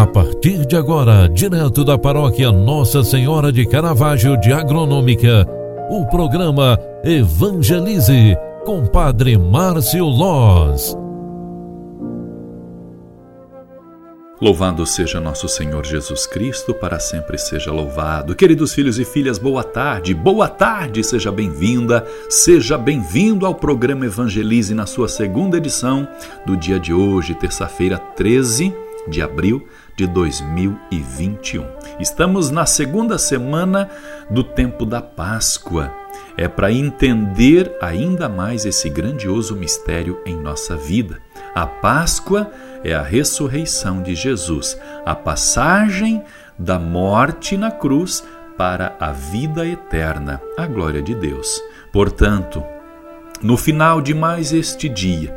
A partir de agora, direto da paróquia Nossa Senhora de Caravaggio de Agronômica, o programa Evangelize com Padre Márcio Loz. Louvado seja nosso Senhor Jesus Cristo, para sempre seja louvado. Queridos filhos e filhas, boa tarde, boa tarde, seja bem-vinda, seja bem-vindo ao programa Evangelize na sua segunda edição do dia de hoje, terça-feira, 13 de abril de 2021. Estamos na segunda semana do tempo da Páscoa. É para entender ainda mais esse grandioso mistério em nossa vida. A Páscoa é a ressurreição de Jesus, a passagem da morte na cruz para a vida eterna, a glória de Deus. Portanto, no final de mais este dia,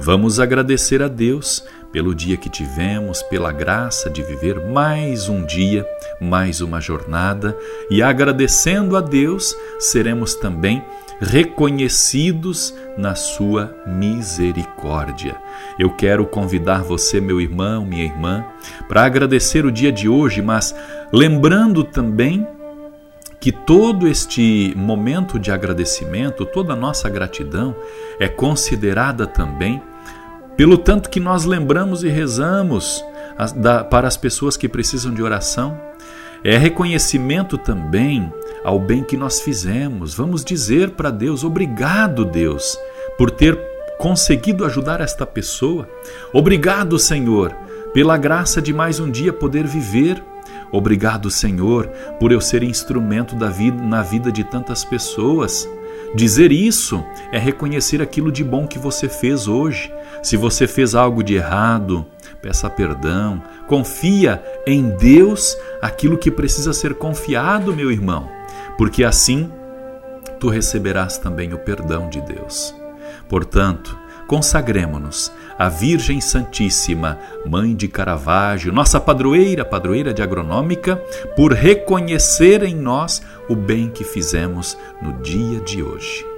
vamos agradecer a Deus pelo dia que tivemos, pela graça de viver mais um dia, mais uma jornada e agradecendo a Deus, seremos também reconhecidos na sua misericórdia. Eu quero convidar você, meu irmão, minha irmã, para agradecer o dia de hoje, mas lembrando também que todo este momento de agradecimento, toda a nossa gratidão é considerada também pelo tanto que nós lembramos e rezamos para as pessoas que precisam de oração. É reconhecimento também ao bem que nós fizemos. Vamos dizer para Deus: obrigado, Deus, por ter conseguido ajudar esta pessoa. Obrigado, Senhor, pela graça de mais um dia poder viver. Obrigado, Senhor, por eu ser instrumento da vida na vida de tantas pessoas. Dizer isso é reconhecer aquilo de bom que você fez hoje. Se você fez algo de errado, peça perdão. Confia em Deus aquilo que precisa ser confiado, meu irmão, porque assim tu receberás também o perdão de Deus. Portanto, consagremos-nos à Virgem Santíssima, Mãe de Caravaggio, nossa padroeira, padroeira de agronômica, por reconhecer em nós o bem que fizemos no dia de hoje.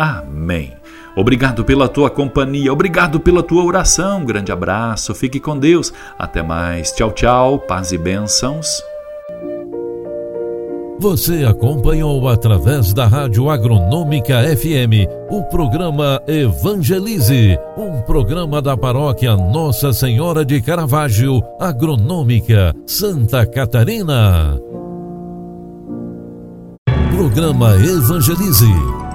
Amém. Obrigado pela tua companhia, obrigado pela tua oração. grande abraço, fique com Deus. Até mais. Tchau, tchau. Paz e bênçãos. Você acompanhou através da Rádio Agronômica FM o programa Evangelize, um programa da paróquia Nossa Senhora de Caravaggio, Agronômica, Santa Catarina. Programa Evangelize.